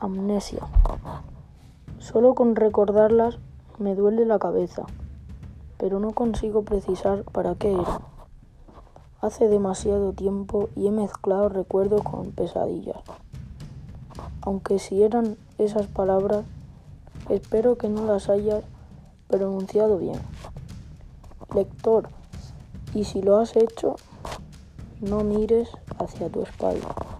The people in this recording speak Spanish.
Amnesia. Solo con recordarlas me duele la cabeza, pero no consigo precisar para qué era. Hace demasiado tiempo y he mezclado recuerdos con pesadillas. Aunque si eran esas palabras, espero que no las hayas pronunciado bien. Lector, y si lo has hecho, no mires hacia tu espalda.